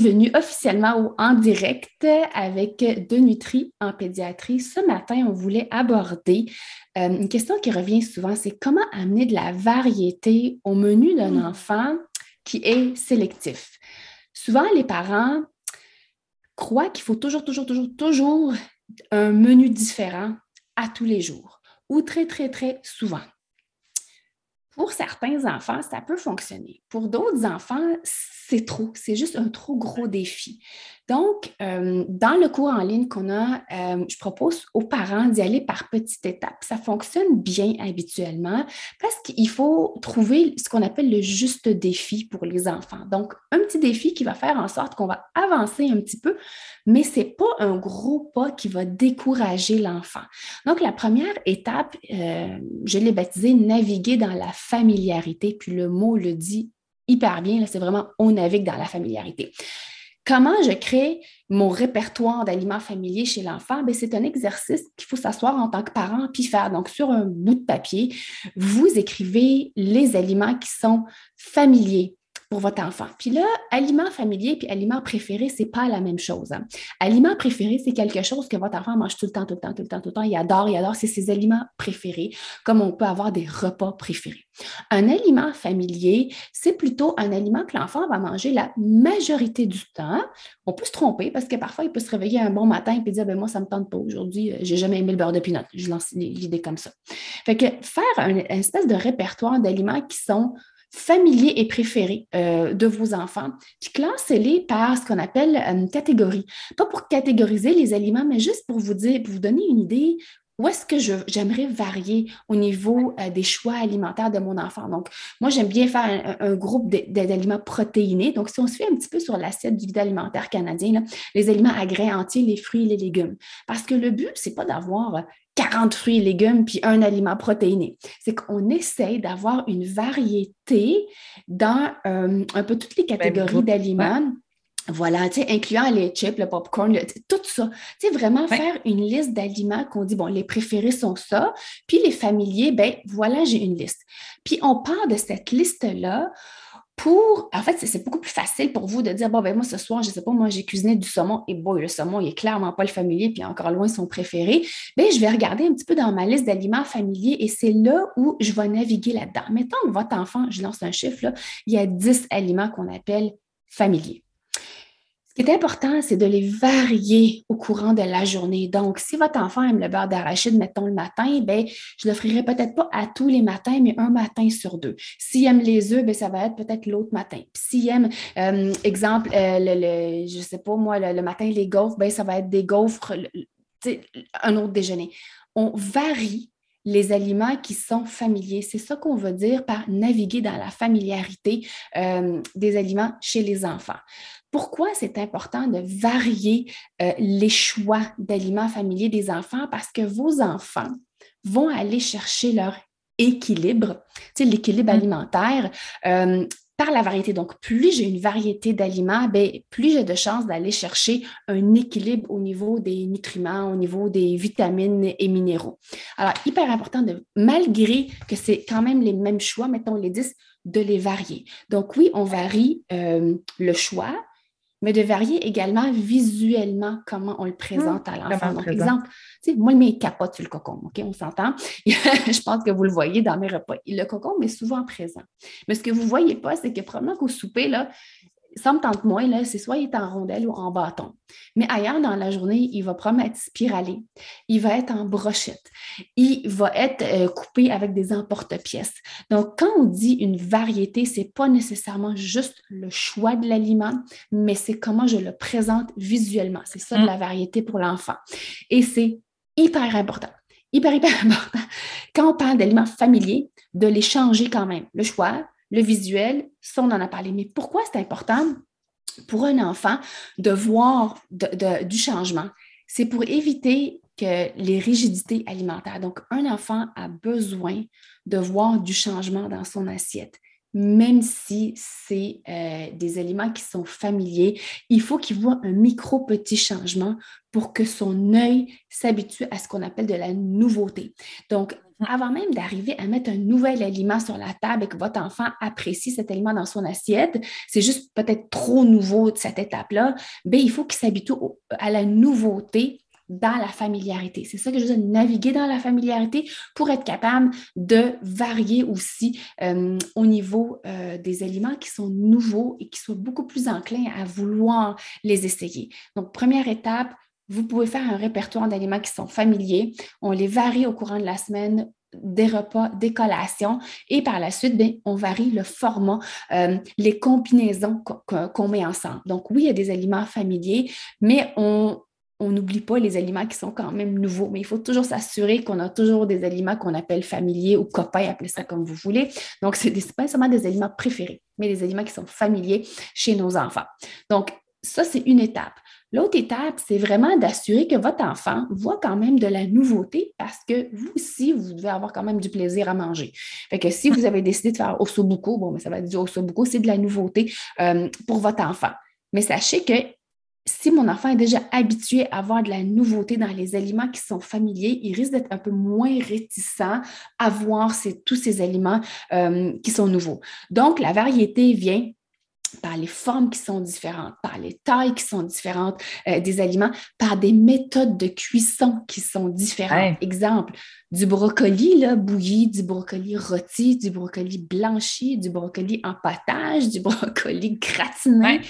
Bienvenue officiellement au En direct avec De Nutri en pédiatrie. Ce matin, on voulait aborder euh, une question qui revient souvent, c'est comment amener de la variété au menu d'un hmm. enfant qui est sélectif. Souvent, les parents croient qu'il faut toujours, toujours, toujours, toujours un menu différent à tous les jours ou très, très, très souvent. Pour certains enfants, ça peut fonctionner. Pour d'autres enfants, c'est trop. C'est juste un trop gros défi. Donc, euh, dans le cours en ligne qu'on a, euh, je propose aux parents d'y aller par petites étapes. Ça fonctionne bien habituellement parce qu'il faut trouver ce qu'on appelle le juste défi pour les enfants. Donc, un petit défi qui va faire en sorte qu'on va avancer un petit peu, mais ce n'est pas un gros pas qui va décourager l'enfant. Donc, la première étape, euh, je l'ai baptisée naviguer dans la familiarité, puis le mot le dit hyper bien, c'est vraiment on navigue dans la familiarité. Comment je crée mon répertoire d'aliments familiers chez l'enfant? C'est un exercice qu'il faut s'asseoir en tant que parent puis faire. Donc, sur un bout de papier, vous écrivez les aliments qui sont familiers pour votre enfant. Puis là, aliment familier puis aliment préféré, c'est pas la même chose. Hein. Aliment préféré, c'est quelque chose que votre enfant mange tout le temps, tout le temps, tout le temps, tout le temps. Il adore, il adore. C'est ses aliments préférés, comme on peut avoir des repas préférés. Un aliment familier, c'est plutôt un aliment que l'enfant va manger la majorité du temps. On peut se tromper parce que parfois, il peut se réveiller un bon matin et dire ben, Moi, ça ne me tente pas aujourd'hui, euh, j'ai jamais aimé le beurre de pinot. Je lance l'idée comme ça. Fait que faire une espèce de répertoire d'aliments qui sont familiers et préférés euh, de vos enfants, puis classez-les par ce qu'on appelle une catégorie. Pas pour catégoriser les aliments, mais juste pour vous dire, pour vous donner une idée où est-ce que j'aimerais varier au niveau euh, des choix alimentaires de mon enfant? Donc, moi, j'aime bien faire un, groupe d'aliments protéinés. Donc, si on se fait un petit peu sur l'assiette du vide alimentaire canadien, les aliments à grains entiers, les fruits les légumes. Parce que le but, c'est pas d'avoir 40 fruits et légumes puis un aliment protéiné. C'est qu'on essaye d'avoir une variété dans euh, un peu toutes les ben, catégories d'aliments. Voilà, tu sais, incluant les chips, le popcorn, tout ça. Tu sais, vraiment faire une liste d'aliments qu'on dit, bon, les préférés sont ça, puis les familiers, ben voilà, j'ai une liste. Puis on part de cette liste-là pour, en fait, c'est beaucoup plus facile pour vous de dire, bon, ben moi, ce soir, je ne sais pas, moi, j'ai cuisiné du saumon et bon, le saumon, il n'est clairement pas le familier, puis encore loin son préféré. Bien, je vais regarder un petit peu dans ma liste d'aliments familiers et c'est là où je vais naviguer là-dedans. Mettons que votre enfant, je lance un chiffre, là, il y a 10 aliments qu'on appelle familiers. Ce qui est important, c'est de les varier au courant de la journée. Donc, si votre enfant aime le beurre d'arachide, mettons le matin, ben, je l'offrirai peut-être pas à tous les matins, mais un matin sur deux. S'il aime les œufs, ben, ça va être peut-être l'autre matin. S'il aime, euh, exemple, euh, le, je sais pas moi, le, matin, les gaufres, ben, ça va être des gaufres, un autre déjeuner. On varie les aliments qui sont familiers. C'est ça qu'on veut dire par naviguer dans la familiarité euh, des aliments chez les enfants. Pourquoi c'est important de varier euh, les choix d'aliments familiers des enfants? Parce que vos enfants vont aller chercher leur équilibre, tu sais, l'équilibre mmh. alimentaire. Euh, par la variété. Donc, plus j'ai une variété d'aliments, ben, plus j'ai de chances d'aller chercher un équilibre au niveau des nutriments, au niveau des vitamines et minéraux. Alors, hyper important de, malgré que c'est quand même les mêmes choix, mettons les 10, de les varier. Donc, oui, on varie euh, le choix, mais de varier également visuellement comment on le présente à mmh, l'enfant. Donc, exemple, moi, mes capote sur le cocon, OK, on s'entend? je pense que vous le voyez dans mes repas. Le cocon est souvent présent. Mais ce que vous ne voyez pas, c'est que probablement qu'au souper, là, ça me tente moins, là, c'est soit il est en rondelle ou en bâton. Mais ailleurs dans la journée, il va probablement être spiralé, il va être en brochette, il va être euh, coupé avec des emporte-pièces. Donc, quand on dit une variété, ce n'est pas nécessairement juste le choix de l'aliment, mais c'est comment je le présente visuellement. C'est ça de la mm. variété pour l'enfant. Et c'est hyper important, hyper, hyper important. Quand on parle d'aliments familiers, de les changer quand même. Le choix, le visuel, ça, on en a parlé. Mais pourquoi c'est important pour un enfant de voir du changement? C'est pour éviter que les rigidités alimentaires. Donc, un enfant a besoin de voir du changement dans son assiette même si c'est euh, des aliments qui sont familiers, il faut qu'il voit un micro petit changement pour que son œil s'habitue à ce qu'on appelle de la nouveauté. Donc. Avant même d'arriver à mettre un nouvel aliment sur la table et que votre enfant apprécie cet aliment dans son assiette, c'est juste peut-être trop nouveau de cette étape-là, bien, il faut qu'il s'habitue à la nouveauté dans la familiarité. C'est ça que je veux dire, naviguer dans la familiarité pour être capable de varier aussi euh, au niveau euh, des aliments qui sont nouveaux et qui soient beaucoup plus enclins à vouloir les essayer. Donc, première étape, vous pouvez faire un répertoire d'aliments qui sont familiers. On les varie au courant de la semaine des repas, des collations et par la suite, bien, on varie le format, euh, les combinaisons qu'on met ensemble. Donc oui, il y a des aliments familiers, mais on, on n'oublie pas les aliments qui sont quand même nouveaux, mais il faut toujours s'assurer qu'on a toujours des aliments qu'on appelle familiers ou copains, appelez ça comme vous voulez. Donc, ce n'est pas seulement des aliments préférés, mais des aliments qui sont familiers chez nos enfants. Donc, ça, c'est une étape. L'autre étape, c'est vraiment d'assurer que votre enfant voit quand même de la nouveauté parce que vous aussi, vous devez avoir quand même du plaisir à manger. Fait que si vous avez décidé de faire ossobuco, bon, mais ça va être du ossobuco, c'est de la nouveauté euh, pour votre enfant. Mais sachez que si mon enfant est déjà habitué à avoir de la nouveauté dans les aliments qui sont familiers, il risque d'être un peu moins réticent à voir tous ces aliments euh, qui sont nouveaux. Donc, la variété vient par les formes qui sont différentes, par les tailles qui sont différentes euh, des aliments, par des méthodes de cuisson qui sont différentes. Exemple, du brocoli là, bouilli, du brocoli rôti, du brocoli blanchi, du brocoli en potage, du brocoli gratiné.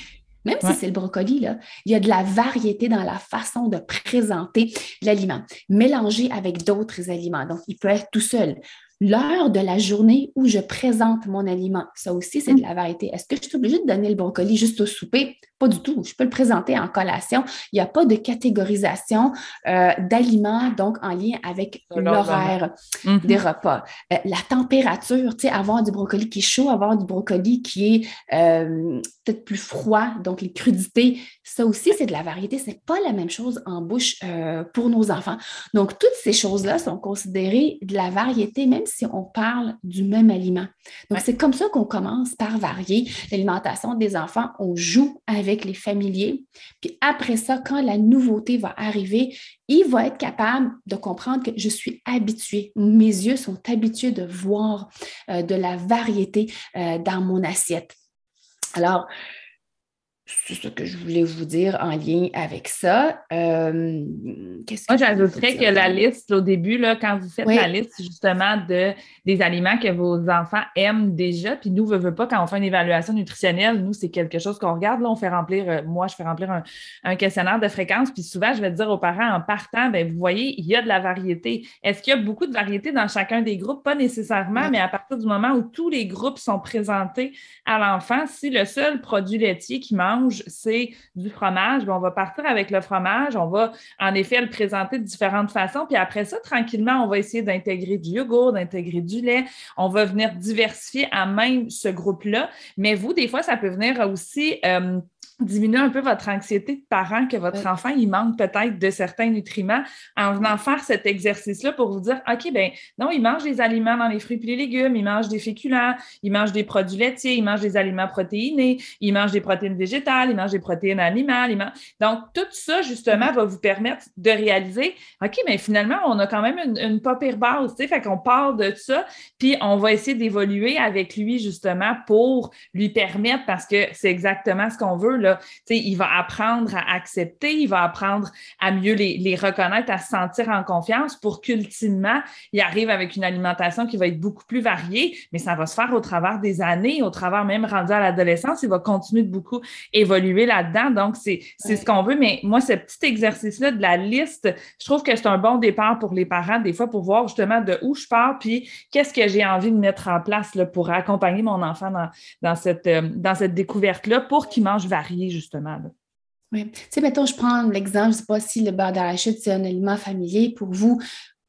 Même si c'est le brocoli, là, il y a de la variété dans la façon de présenter l'aliment, mélangé avec d'autres aliments. Donc, il peut être tout seul l'heure de la journée où je présente mon aliment. Ça aussi, c'est de la variété. Est-ce que je suis obligée de donner le brocoli juste au souper? Pas du tout. Je peux le présenter en collation. Il n'y a pas de catégorisation euh, d'aliments, donc en lien avec l'horaire mm-hmm. des repas. Euh, la température, tu sais, avoir du brocoli qui est chaud, avoir du brocoli qui est euh, peut-être plus froid, donc les crudités, ça aussi, c'est de la variété. Ce n'est pas la même chose en bouche pour nos enfants. Donc, toutes ces choses-là sont considérées de la variété, même si on parle du même aliment. Donc, c'est comme ça qu'on commence par varier l'alimentation des enfants. On joue avec les familiers. Puis après ça, quand la nouveauté va arriver, il va être capable de comprendre que je suis habitué, mes yeux sont habitués de voir euh, de la variété euh, dans mon assiette. Alors, c'est ce que je voulais vous dire en lien avec ça. Euh, Moi, j'ajouterais que la liste, au début, là, quand vous faites la liste justement de, des aliments que vos enfants aiment déjà, puis nous, ne veut pas, quand on fait une évaluation nutritionnelle, nous, c'est quelque chose qu'on regarde. Là, on fait remplir, euh, moi, je fais remplir un, questionnaire de fréquence, puis souvent, je vais dire aux parents en partant, ben, vous voyez, il y a de la variété. Est-ce qu'il y a beaucoup de variété dans chacun des groupes? Pas nécessairement, mais à partir du moment où tous les groupes sont présentés à l'enfant, si le seul produit laitier qui mange, c'est du fromage. on va partir avec le fromage. On va en effet le présenter de différentes façons. Puis après ça, tranquillement, on va essayer d'intégrer du yogourt, d'intégrer du lait. On va venir diversifier à même ce groupe-là. Mais vous, des fois, ça peut venir aussi euh, diminuer un peu votre anxiété de parent que votre enfant, il manque peut-être de certains nutriments. En venant faire cet exercice-là pour vous dire, OK, ben non, il mange des aliments dans les fruits et les légumes, il mange des féculents, il mange des produits laitiers, il mange des aliments protéinés, il mange des protéines végétales, il mange des protéines animales. Donc, tout ça, justement, va vous permettre de réaliser, OK, mais finalement, on a quand même une, une pas pire base, tu sais, fait qu'on parle de ça, puis on va essayer d'évoluer avec lui, justement, pour lui permettre, parce que c'est exactement ce qu'on veut, là, là. il va apprendre à accepter, il va apprendre à mieux les, les reconnaître, à se sentir en confiance pour qu'ultimement, il arrive avec une alimentation qui va être beaucoup plus variée, mais ça va se faire au travers des années, au travers même rendu à l'adolescence, il va continuer de beaucoup évoluer là-dedans. Donc, c'est ce qu'on veut. Mais moi, ce petit exercice-là de la liste, je trouve que c'est un bon départ pour les parents, des fois, pour voir justement de où je pars, puis qu'est-ce que j'ai envie de mettre en place là, pour accompagner mon enfant dans, dans cette, euh, dans cette découverte-là pour qu'il mange varié, justement. Oui. Tu sais, mettons, je prends l'exemple, je ne sais pas si le beurre d'arachide, c'est un aliment familier pour vous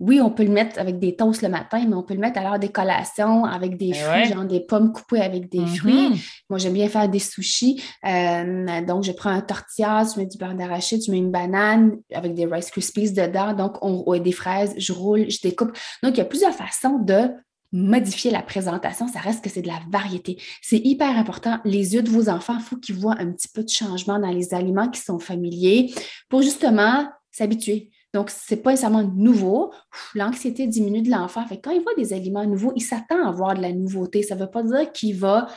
oui, on peut le mettre avec des toasts le matin, mais on peut le mettre à l'heure des collations avec des ben fruits, genre des pommes coupées avec des mm-hmm. fruits. Moi, j'aime bien faire des sushis. Euh, donc, je prends un tortilla, je mets du beurre d'arachide, je mets une banane avec des Rice Krispies dedans. Donc, on, des fraises, je roule, je découpe. Donc, il y a plusieurs façons de modifier la présentation, ça reste que c'est de la variété. C'est hyper important. Les yeux de vos enfants, il faut qu'ils voient un petit peu de changement dans les aliments qui sont familiers pour justement s'habituer. Donc, ce n'est pas nécessairement nouveau. L'anxiété diminue de l'enfant. Quand il voit des aliments nouveaux, il s'attend à voir de la nouveauté. Ça ne veut pas dire qu'il va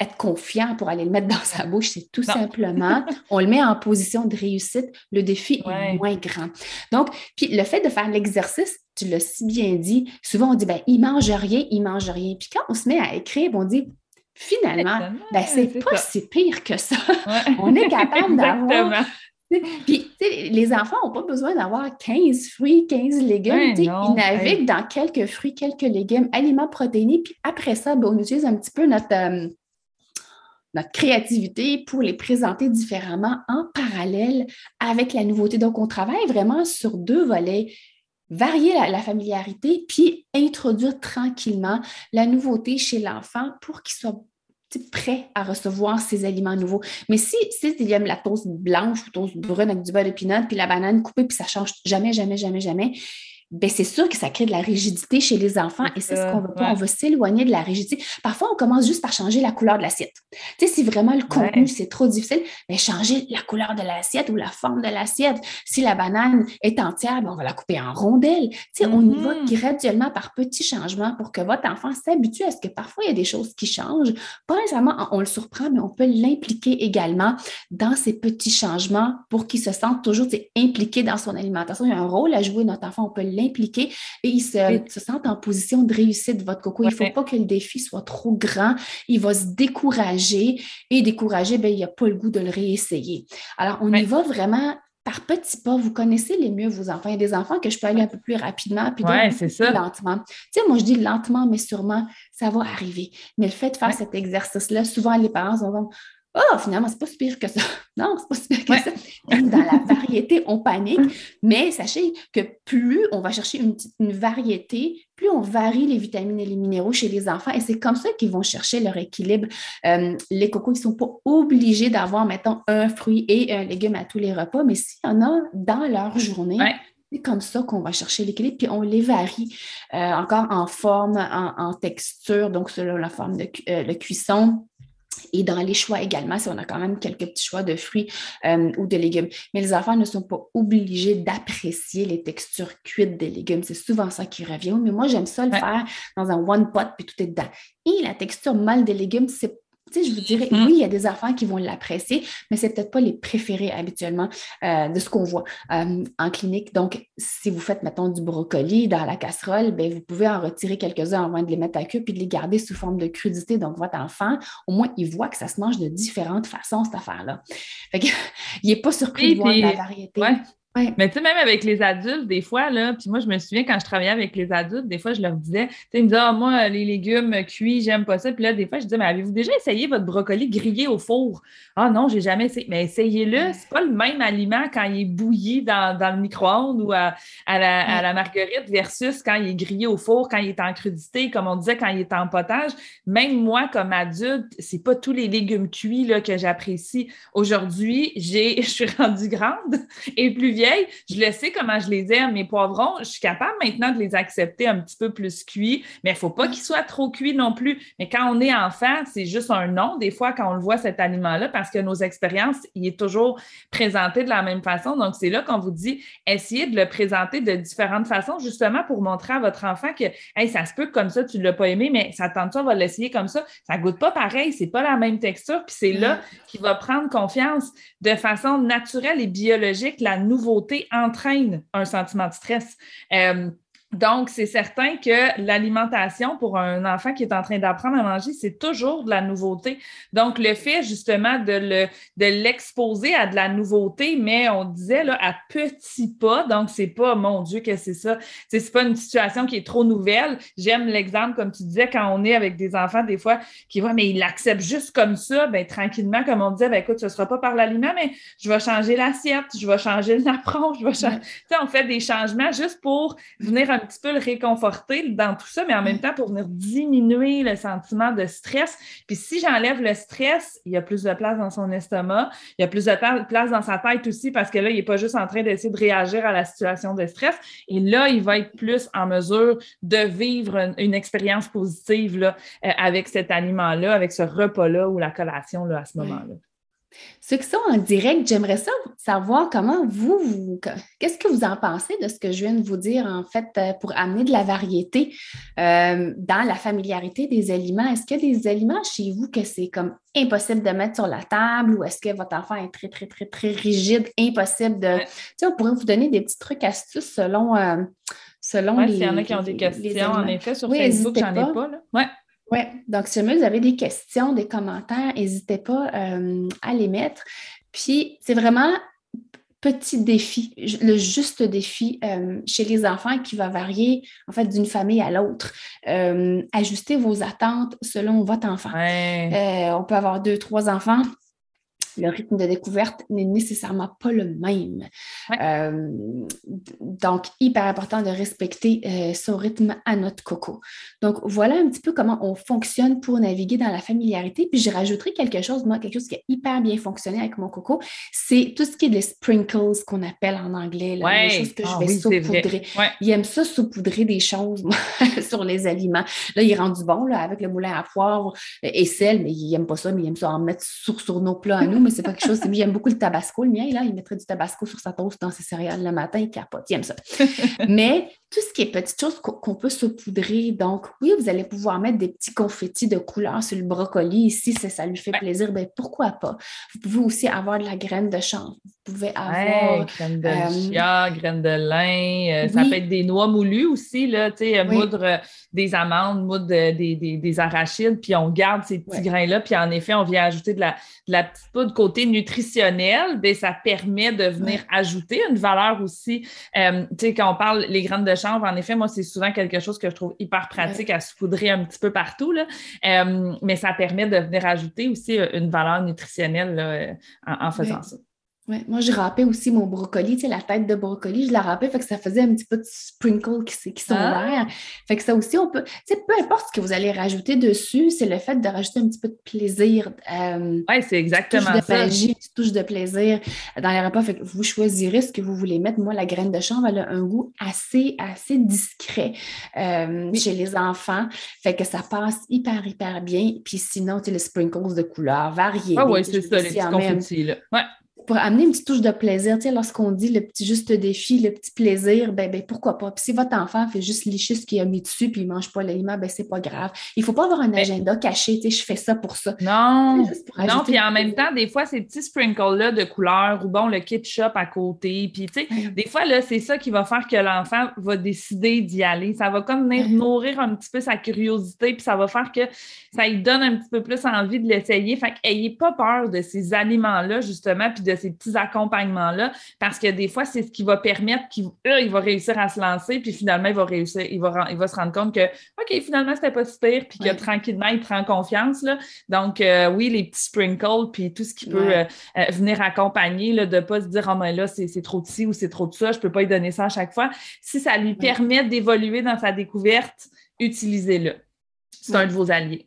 être confiant pour aller le mettre dans sa bouche. C'est tout simplement, on le met en position de réussite. Le défi est moins grand. Donc, puis le fait de faire l'exercice, tu l'as si bien dit, souvent on dit, ben, il mange rien, il mange rien. Puis quand on se met à écrire, on dit, finalement, ben, c'est pas si pire que ça. on est capable d'avoir puis, les enfants n'ont pas besoin d'avoir 15 fruits, 15 légumes. ils naviguent dans quelques fruits, quelques légumes, aliments protéinés. Puis après ça, ben, on utilise un petit peu notre, euh, notre créativité pour les présenter différemment en parallèle avec la nouveauté. Donc, on travaille vraiment sur deux volets varier la, familiarité, puis introduire tranquillement la nouveauté chez l'enfant pour qu'il soit prêt à recevoir ces aliments nouveaux. Mais si, si il aime la toast blanche ou toast brune avec du beurre de pinot, puis la banane coupée, puis ça change jamais, jamais, jamais, jamais, ben c'est sûr que ça crée de la rigidité chez les enfants et c'est ce qu'on veut pas. On veut s'éloigner de la rigidité. Parfois, on commence juste par changer la couleur de l'assiette. Tu sais, si vraiment le contenu, c'est trop difficile, ben changer la couleur de l'assiette ou la forme de l'assiette. Si la banane est entière, ben on va la couper en rondelles. Tu sais, on y va mm-hmm. graduellement par petits changements pour que votre enfant s'habitue à ce que parfois, il y a des choses qui changent. Pas nécessairement on le surprend, mais on peut l'impliquer également dans ces petits changements pour qu'il se sente toujours impliqué dans son alimentation. Il y a un rôle à jouer, notre enfant, on peut l'impliquer impliqué et il se, sent en position de réussite, votre coco. Il ne faut pas que le défi soit trop grand. Il va se décourager et décourager, ben, il n'a pas le goût de le réessayer. Alors, on y va vraiment par petits pas, vous connaissez les mieux vos enfants. Il y a des enfants que je peux aller un peu plus rapidement, puis d'autres lentement. Tu sais, moi, je dis lentement, mais sûrement, ça va arriver. Mais le fait de faire cet exercice-là, souvent, les parents sont Oh, finalement, c'est pas si pire que ça. Non, c'est pas si pire que ça. Dans la variété, on panique. Mais sachez que plus on va chercher une, une, variété, plus on varie les vitamines et les minéraux chez les enfants. Et c'est comme ça qu'ils vont chercher leur équilibre. Euh, les cocos, ils ne sont pas obligés d'avoir, mettons, un fruit et un légume à tous les repas. Mais s'il y en a dans leur journée, C'est comme ça qu'on va chercher l'équilibre, puis on les varie euh, encore en forme, en, texture, donc selon la forme de, euh, de cuisson, et dans les choix également, si on a quand même quelques petits choix de fruits euh, ou de légumes. Mais les enfants ne sont pas obligés d'apprécier les textures cuites des légumes. C'est souvent ça qui revient. Mais moi, j'aime ça le faire dans un one pot, puis tout est dedans. Et la texture molle des légumes, c'est je vous dirais, mm-hmm. oui, il y a des enfants qui vont l'apprécier, mais c'est peut-être pas les préférés habituellement euh, de ce qu'on voit euh, en clinique. Donc, si vous faites, mettons, du brocoli dans la casserole, bien, vous pouvez en retirer quelques-uns avant de les mettre à queue puis de les garder sous forme de crudité. Donc, votre enfant, au moins, il voit que ça se mange de différentes façons, cette affaire-là. il n'est pas surpris de voir de la variété. Mais tu sais, même avec les adultes, des fois, là, puis moi, je me souviens quand je travaillais avec les adultes, des fois, je leur disais, tu sais, ils me disaient, ah, moi, les légumes cuits, j'aime pas ça. Puis là, des fois, je disais, mais avez-vous déjà essayé votre brocoli grillé au four? Ah non, j'ai jamais essayé. Mais essayez-le, c'est pas le même aliment quand il est bouilli dans, le micro-ondes ou à, la, marguerite versus quand il est grillé au four, quand il est en crudité, comme on disait, quand il est en potage. Même moi, comme adulte, c'est pas tous les légumes cuits là, que j'apprécie. Aujourd'hui, je suis rendue grande et plus vieille vieille, je le sais comment je les aime. Mes poivrons, je suis capable maintenant de les accepter un petit peu plus cuits, mais il ne faut pas qu'ils soient trop cuits non plus. Mais quand on est enfant, c'est juste un nom, des fois, quand on le voit, cet aliment-là, parce que nos expériences, il est toujours présenté de la même façon. Donc, c'est là qu'on vous dit, essayez de le présenter de différentes façons, justement pour montrer à votre enfant que, hey, ça se peut que comme ça, tu ne l'as pas aimé, mais ça tente, on va l'essayer comme ça. Ça ne goûte pas pareil, c'est pas la même texture, puis c'est là qu'il va prendre confiance de façon naturelle et biologique. La nouveauté entraîne un sentiment de stress. Euh, donc, c'est certain que l'alimentation pour un enfant qui est en train d'apprendre à manger, c'est toujours de la nouveauté. Donc, le fait justement de, le, de l'exposer à de la nouveauté, mais on disait là, à petits pas, donc c'est pas, mon Dieu, que c'est ça. C'est, c'est pas une situation qui est trop nouvelle. J'aime l'exemple, comme tu disais, quand on est avec des enfants, des fois, qui voient, mais ils l'acceptent juste comme ça, ben tranquillement, comme on disait, ben écoute, ce sera pas par l'aliment, mais je vais changer l'assiette, je vais changer le napperon, je vais changer. Tu sais, on fait des changements juste pour venir un petit peu le réconforter dans tout ça, mais en même temps pour venir diminuer le sentiment de stress. Puis si j'enlève le stress, il y a plus de place dans son estomac, il y a plus de place dans sa tête aussi parce que là, il n'est pas juste en train d'essayer de réagir à la situation de stress. Et là, il va être plus en mesure de vivre une, expérience positive là, euh, avec cet aliment-là, avec ce repas-là ou la collation là, à ce moment-là. Ceux qui sont en direct, j'aimerais savoir comment vous, qu'est-ce que vous en pensez de ce que je viens de vous dire, en fait, euh, pour amener de la variété euh, dans la familiarité des aliments? Est-ce qu'il y a des aliments chez vous que c'est comme impossible de mettre sur la table ou est-ce que votre enfant est très, très, très, très rigide, impossible de. Tu sais, on pourrait vous donner des petits trucs, astuces selon. Euh, selon les. S'il y en a qui ont des questions, en effet, sur Facebook, j'en ai pas. Là. Ouais. Oui, donc si jamais vous avez des questions, des commentaires, n'hésitez pas euh, à les mettre. Puis c'est vraiment petit défi, le juste défi euh, chez les enfants qui va varier en fait d'une famille à l'autre. Euh, ajustez vos attentes selon votre enfant. on peut avoir deux, trois enfants le rythme de découverte n'est nécessairement pas le même. Euh, donc, hyper important de respecter euh, son rythme à notre coco. Donc, voilà un petit peu comment on fonctionne pour naviguer dans la familiarité. Puis, je rajouterai quelque chose, moi, quelque chose qui a hyper bien fonctionné avec mon coco, c'est tout ce qui est les sprinkles qu'on appelle en anglais, les choses que je ah vais saupoudrer. Il aime ça saupoudrer des choses sur les aliments. Là, il rend du bon là, avec le moulin à poivre et sel, mais il n'aime pas ça, mais il aime ça en mettre sur, sur nos plats à nous mais c'est pas quelque chose. Lui, il aime beaucoup le tabasco. Le mien, là, il mettrait du tabasco sur sa toast dans ses céréales le matin, il capote. Il aime ça. mais tout ce qui est petites choses qu'on peut saupoudrer. Donc, oui, vous allez pouvoir mettre des petits confettis de couleur sur le brocoli ici, si ça lui fait plaisir. Ben, pourquoi pas? Vous pouvez aussi avoir de la graine de chanvre. Vous pouvez avoir. Ouais, graine de euh, chia, graine de lin. Euh, ça peut être des noix moulues aussi, là, tu sais, moudre euh, des amandes, moudre des, des, des, arachides, puis on garde ces petits grains-là. Puis en effet, on vient ajouter de la, de la petite poudre côté nutritionnel. Bien, ça permet de venir ajouter une valeur aussi. tu sais, quand on parle les graines de en effet, moi, c'est souvent quelque chose que je trouve hyper pratique à saupoudrer un petit peu partout. Là. Euh, mais ça permet de venir ajouter aussi euh, une valeur nutritionnelle euh, en, faisant ça. Ouais, moi, je râpais aussi mon brocoli, tu sais, la tête de brocoli, je la râpais, fait que ça faisait un petit peu de sprinkles qui, qui sont ah. verts. Fait que ça aussi, on peut, tu sais, peu importe ce que vous allez rajouter dessus, c'est le fait de rajouter un petit peu de plaisir. Euh, oui, c'est exactement de ça. Magie, touche de plaisir dans les repas. Fait que vous choisirez ce que vous voulez mettre. Moi, la graine de chanvre, elle a un goût assez, assez discret euh, chez les enfants. Fait que ça passe hyper, hyper bien. Puis sinon, tu sais, les sprinkles de couleurs variées. Ah oui, c'est ça, les petits confettis, là. Ouais pour amener une petite touche de plaisir. Tu sais, lorsqu'on dit le petit juste défi, le petit plaisir, ben, ben pourquoi pas? Puis si votre enfant fait juste licher ce qu'il a mis dessus puis il ne mange pas l'aliment, ben c'est pas grave. Il ne faut pas avoir un agenda caché, tu sais, je fais ça pour ça. Non, non, puis en même temps, des fois, ces petits sprinkles-là de couleur ou bon, le ketchup à côté, puis tu sais, des fois, là, c'est ça qui va faire que l'enfant va décider d'y aller. Ça va comme venir nourrir un petit peu sa curiosité, puis ça va faire que ça lui donne un petit peu plus envie de l'essayer. Fait qu'ayez pas peur de ces aliments-là, justement, puis de ces petits accompagnements-là, parce que des fois, c'est ce qui va permettre qu'il il va réussir à se lancer, puis finalement, il va réussir, il va, il va se rendre compte que, OK, finalement, c'était pas super, puis que tranquillement, il prend confiance. Là. Donc, euh, oui, les petits sprinkles, puis tout ce qui peut euh, euh, venir accompagner, là, de ne pas se dire, oh, mais là, c'est trop de ci ou c'est trop de ça, je ne peux pas lui donner ça à chaque fois. Si ça lui permet d'évoluer dans sa découverte, utilisez-le. C'est un de vos alliés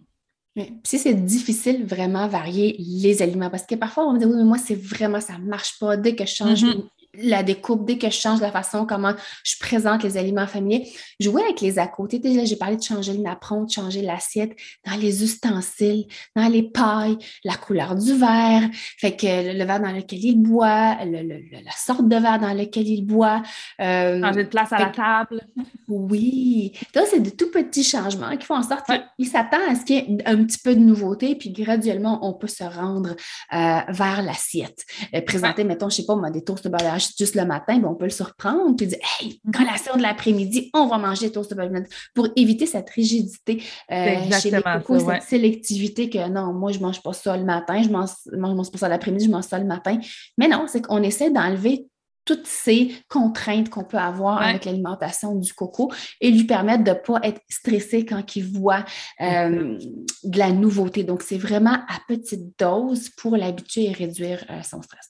si c'est difficile, vraiment varier les aliments. Parce que parfois, on me dit, oui, mais moi, c'est vraiment, ça ne marche pas. Dès que je change mm-hmm. La découpe, dès que je change la façon comment je présente les aliments familiers, jouer avec les à côté. Déjà, j'ai parlé de changer le napperon, de changer l'assiette, dans les ustensiles, dans les pailles, la couleur du verre, fait que le, verre dans lequel il boit, la sorte de verre dans lequel il boit. Euh, changer de place à la table. Oui. Donc, c'est de tout petits changements qui font en sorte qu'il s'attend à ce qu'il y ait un petit peu de nouveauté, puis graduellement, on peut se rendre euh, vers l'assiette. Euh, présenter, mettons, je sais pas, moi, des toasts de beurre juste le matin, ben, on peut le surprendre puis dire Hey, collation de l'après-midi, on va manger toast de pour éviter cette rigidité euh, chez les cocos, cette sélectivité que non, moi, je ne mange pas ça le matin, je ne mange, pas ça l'après-midi, je mange ça le matin. Mais non, c'est qu'on essaie d'enlever toutes ces contraintes qu'on peut avoir avec l'alimentation du coco et lui permettre de ne pas être stressé quand il voit euh, de la nouveauté. Donc, c'est vraiment à petite dose pour l'habituer et réduire euh, son stress.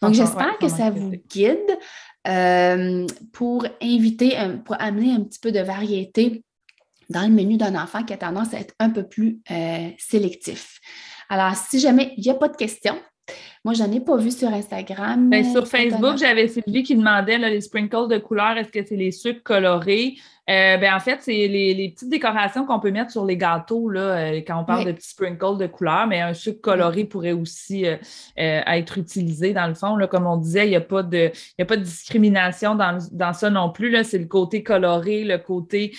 Donc, j'espère que ça vous guide euh, pour inviter, pour amener un petit peu de variété dans le menu d'un enfant qui a tendance à être un peu plus euh, sélectif. Alors, si jamais il n'y a pas de questions, moi, je n'en ai pas vu sur Instagram. Ben, sur Facebook, j'avais Sylvie qui demandait les sprinkles de couleur, est-ce que c'est les sucres colorés? Euh, ben, en fait, c'est les, petites décorations qu'on peut mettre sur les gâteaux là, euh, quand on parle de petits sprinkles de couleur, mais un sucre coloré pourrait aussi euh, être utilisé dans le fond. Là, comme on disait, il n'y a, pas de, a pas de discrimination dans, dans ça non plus. C'est le côté coloré, le côté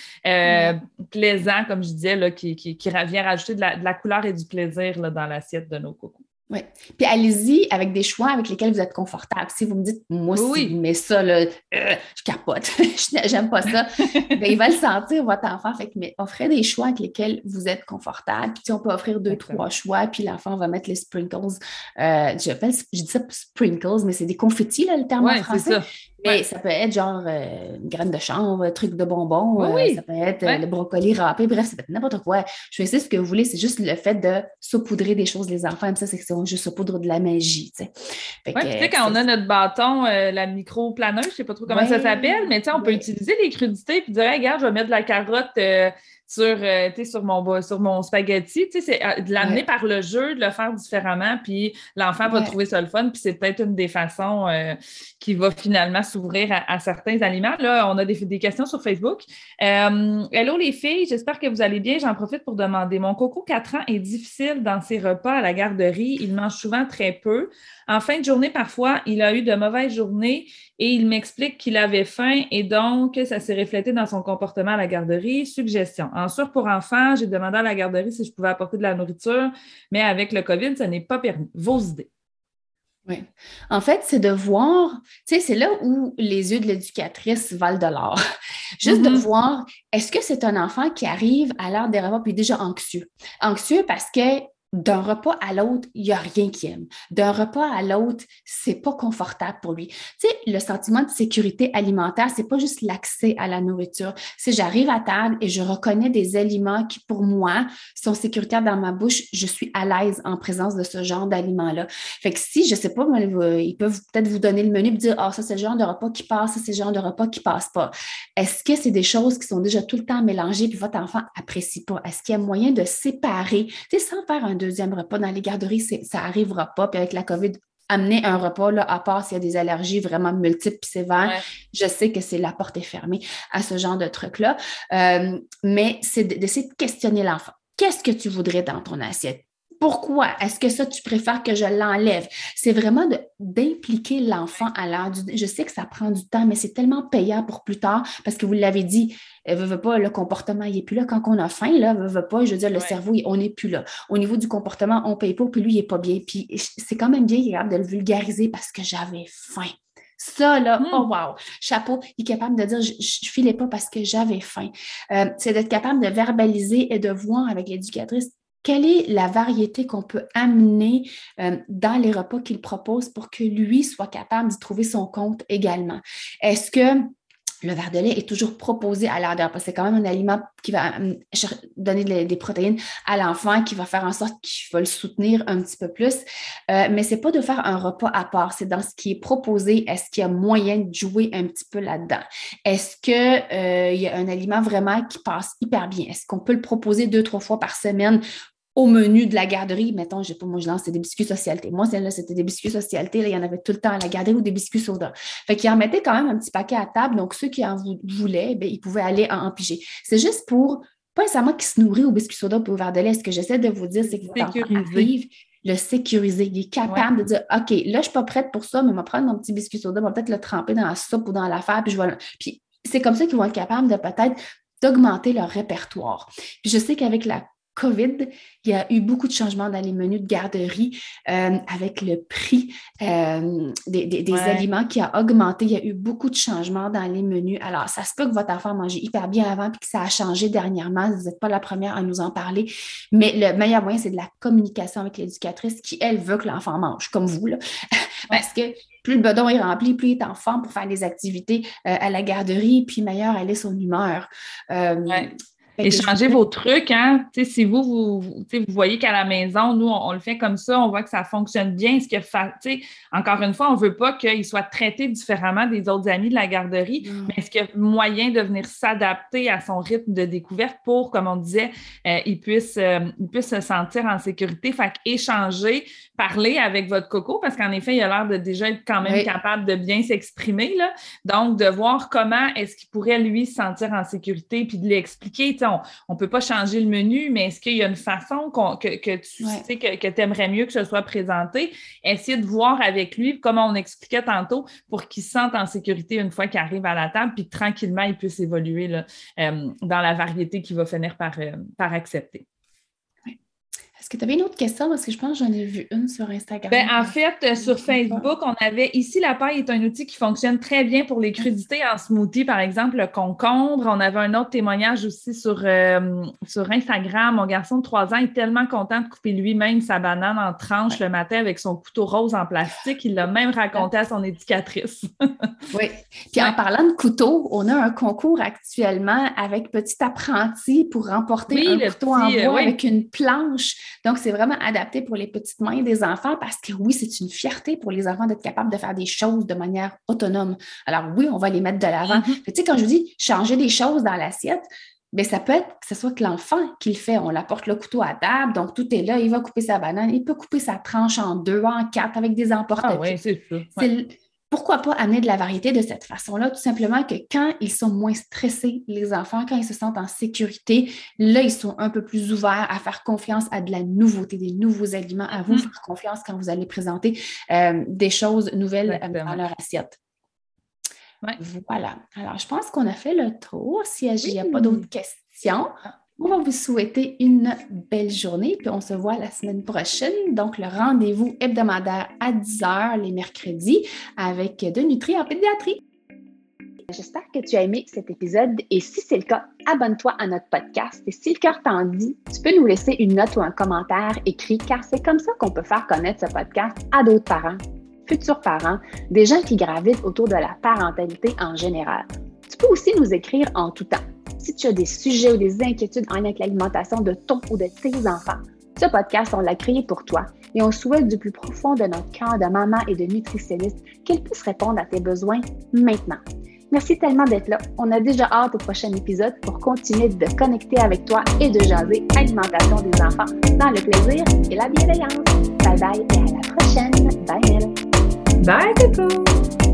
plaisant, comme je disais, là, qui, qui, vient rajouter de la, de la, couleur et du plaisir là, dans l'assiette de nos cocos. Oui. Puis allez-y avec des choix avec lesquels vous êtes confortable. Si vous me dites, moi, si mais ça, là, euh, je capote, j'aime pas ça, bien, il va le sentir, votre enfant. Fait que, mais offrez des choix avec lesquels vous êtes confortable. Puis, on peut offrir deux, trois choix, puis l'enfant va mettre les sprinkles. Euh, je, dis ça sprinkles, mais c'est des confettis, là, le terme en français. Ça. Mais ça peut être genre euh, une graine de chanvre, un truc de bonbon, euh, ça peut être le brocoli râpé, bref, ça peut être n'importe quoi. Je sais ce que vous voulez, c'est juste le fait de saupoudrer des choses, les enfants ça, c'est que c'est juste saupoudre de la magie. Tu sais, quand on a notre bâton, euh, la micro-planeuse, je ne sais pas trop comment ça s'appelle, mais on peut utiliser les crudités et dire, regarde, je vais mettre de la carotte sur, euh, sur, mon, sur mon spaghetti. C'est euh, de l'amener par le jeu, de le faire différemment, puis l'enfant va trouver ça le fun, puis c'est peut-être une des façons euh, qui va finalement s'ouvrir à, certains aliments. Là, on a des, des questions sur Facebook. hello les filles, j'espère que vous allez bien. J'en profite pour demander. Mon coco 4 ans est difficile dans ses repas à la garderie. Il mange souvent très peu. En fin de journée, parfois, il a eu de mauvaises journées et il m'explique qu'il avait faim et donc ça s'est reflété dans son comportement à la garderie. Suggestion. En sur pour enfants, j'ai demandé à la garderie si je pouvais apporter de la nourriture, mais avec le COVID, ça n'est pas permis. Vos idées. Oui. En fait, c'est de voir, tu sais, c'est là où les yeux de l'éducatrice valent de l'or. Juste de mm-hmm. voir, est-ce que c'est un enfant qui arrive à l'heure des repas puis déjà anxieux? Anxieux parce que d'un repas à l'autre, il n'y a rien qui aime. D'un repas à l'autre, c'est pas confortable pour lui. Tu sais, le sentiment de sécurité alimentaire, c'est pas juste l'accès à la nourriture. Si j'arrive à table et je reconnais des aliments qui, pour moi, sont sécuritaires dans ma bouche, je suis à l'aise en présence de ce genre d'aliments-là. Fait que si, je sais pas, ils peuvent peut-être vous donner le menu et dire, ah, oh, ça, c'est le genre de repas qui passe, ça, c'est le genre de repas qui passe pas. Est-ce que c'est des choses qui sont déjà tout le temps mélangées puis votre enfant apprécie pas? Est-ce qu'il y a moyen de séparer, tu sais, sans faire un deuxième repas dans les garderies, ça n'arrivera pas. Puis avec la COVID, amener un repas, là, à part s'il y a des allergies vraiment multiples et sévères, je sais que c'est la porte est fermée à ce genre de truc-là. Euh, mais c'est d'essayer de questionner l'enfant. Qu'est-ce que tu voudrais dans ton assiette? Pourquoi? Est-ce que ça, tu préfères que je l'enlève? C'est vraiment d'impliquer l'enfant à l'heure du... Je sais que ça prend du temps, mais c'est tellement payant pour plus tard parce que vous l'avez dit, elle euh, veut, pas, le comportement, il n'est plus là. Quand on a faim, là, veut, veut pas, je veux dire, le cerveau, on n'est plus là. Au niveau du comportement, on paye pas, puis lui, il n'est pas bien. Puis c'est quand même bien capable de le vulgariser parce que j'avais faim. Ça, là, hmm. oh wow, chapeau, il est capable de dire, je ne filais pas parce que j'avais faim. Euh, c'est d'être capable de verbaliser et de voir avec l'éducatrice quelle est la variété qu'on peut amener euh, dans les repas qu'il propose pour que lui soit capable d'y trouver son compte également? Est-ce que le verre de lait est toujours proposé à l'heure parce que c'est quand même un aliment qui va hum, donner des protéines à l'enfant, qui va faire en sorte qu'il va le soutenir un petit peu plus. Euh, mais ce n'est pas de faire un repas à part, c'est dans ce qui est proposé, est-ce qu'il y a moyen de jouer un petit peu là-dedans? Est-ce qu'il euh, y a un aliment vraiment qui passe hyper bien? Est-ce qu'on peut le proposer deux, trois fois par semaine au menu de la garderie, mettons, je sais pas, moi, je lance des biscuits socialité. Moi, celle-là, c'était des biscuits socialité. Là, il y en avait tout le temps à la garderie ou des biscuits soda. Fait qu'ils en mettaient quand même un petit paquet à table. Donc, ceux qui en voulaient, bien, ils pouvaient aller en, piger. C'est juste pour, pas nécessairement qu'ils se nourrit au biscuits soda ou au verre de lait. Ce que j'essaie de vous dire, c'est que votre enfant arrive, le sécuriser. Il est capable de dire, OK, là, je ne suis pas prête pour ça, mais je vais prendre mon petit biscuit soda, je vais peut-être le tremper dans la soupe ou dans l'affaire, puis je vais... Puis c'est comme ça qu'ils vont être capables de peut-être d'augmenter leur répertoire. Puis je sais qu'avec la COVID, il y a eu beaucoup de changements dans les menus de garderie euh, avec le prix euh, des, aliments qui a augmenté. Il y a eu beaucoup de changements dans les menus. Alors, ça se peut que votre enfant mangeait hyper bien avant puis que ça a changé dernièrement. Vous n'êtes pas la première à nous en parler. Mais le meilleur moyen, c'est de la communication avec l'éducatrice qui, elle, veut que l'enfant mange, comme vous. Là. Parce que plus le bedon est rempli, plus il est en forme pour faire des activités euh, à la garderie, puis meilleure elle est son humeur. Échangez vos trucs, hein. si vous, vous, vous voyez qu'à la maison, nous, on, le fait comme ça, on voit que ça fonctionne bien. Ce que encore une fois, on ne veut pas qu'il soit traité différemment des autres amis de la garderie, mais est-ce qu'il y a moyen de venir s'adapter à son rythme de découverte pour, comme on disait, euh, il, puisse, euh, il puisse se sentir en sécurité? Fait échanger, parler avec votre coco, parce qu'en effet, il a l'air de déjà être quand même capable de bien s'exprimer. Donc, de voir comment est-ce qu'il pourrait, lui, se sentir en sécurité, puis de lui expliquer on ne peut pas changer le menu, mais est-ce qu'il y a une façon que, tu sais que, aimerais mieux que ce soit présenté? Essayer de voir avec lui, comme on expliquait tantôt, pour qu'il se sente en sécurité une fois qu'il arrive à la table, puis tranquillement, il puisse évoluer là, euh, dans la variété qu'il va finir par, euh, par accepter. Est-ce que tu avais une autre question? Parce que je pense que j'en ai vu une sur Instagram. Ben, en fait, euh, sur Facebook, on avait ici la paille est un outil qui fonctionne très bien pour les crudités en smoothie, par exemple, le concombre. On avait un autre témoignage aussi sur, euh, sur Instagram. Mon garçon de 3 ans est tellement content de couper lui-même sa banane en tranches le matin avec son couteau rose en plastique. Il l'a même raconté à son éducatrice. oui. Puis en parlant de couteau, on a un concours actuellement avec Petit Apprenti pour remporter un couteau en euh, bois avec une planche. Donc, c'est vraiment adapté pour les petites mains des enfants parce que oui, c'est une fierté pour les enfants d'être capables de faire des choses de manière autonome. Alors oui, on va les mettre de l'avant. Mm-hmm. Tu sais, quand je dis changer des choses dans l'assiette, mais ben, ça peut être que ce soit que l'enfant qui le fait. On apporte le couteau à table, donc tout est là. Il va couper sa banane. Il peut couper sa tranche en deux, en quatre avec des emporte Ah oui, c'est ça pourquoi pas amener de la variété de cette façon-là? Tout simplement que quand ils sont moins stressés, les enfants, quand ils se sentent en sécurité, là, ils sont un peu plus ouverts à faire confiance à de la nouveauté, des nouveaux aliments, à vous mm-hmm. faire confiance quand vous allez présenter euh, des choses nouvelles euh, dans leur assiette. Voilà. Alors, je pense qu'on a fait le tour. S'il n'y a pas d'autres questions, ah. On va vous souhaiter une belle journée, puis on se voit la semaine prochaine. Donc, le rendez-vous hebdomadaire à 10h les mercredis avec De Nutri en pédiatrie. J'espère que tu as aimé cet épisode et si c'est le cas, abonne-toi à notre podcast et si le cœur t'en dit, tu peux nous laisser une note ou un commentaire écrit car c'est comme ça qu'on peut faire connaître ce podcast à d'autres parents, futurs parents, des gens qui gravitent autour de la parentalité en général. Tu peux aussi nous écrire en tout temps si tu as des sujets ou des inquiétudes en lien avec l'alimentation de ton ou de tes enfants, ce podcast, on l'a créé pour toi et on souhaite du plus profond de notre cœur de maman et de nutritionniste qu'elle puisse répondre à tes besoins maintenant. Merci tellement d'être là. On a déjà hâte au prochain épisode pour continuer de connecter avec toi et de jaser alimentation des enfants dans le plaisir et la bienveillance. Bye bye et à la prochaine. Bye Mel. Bye Coco.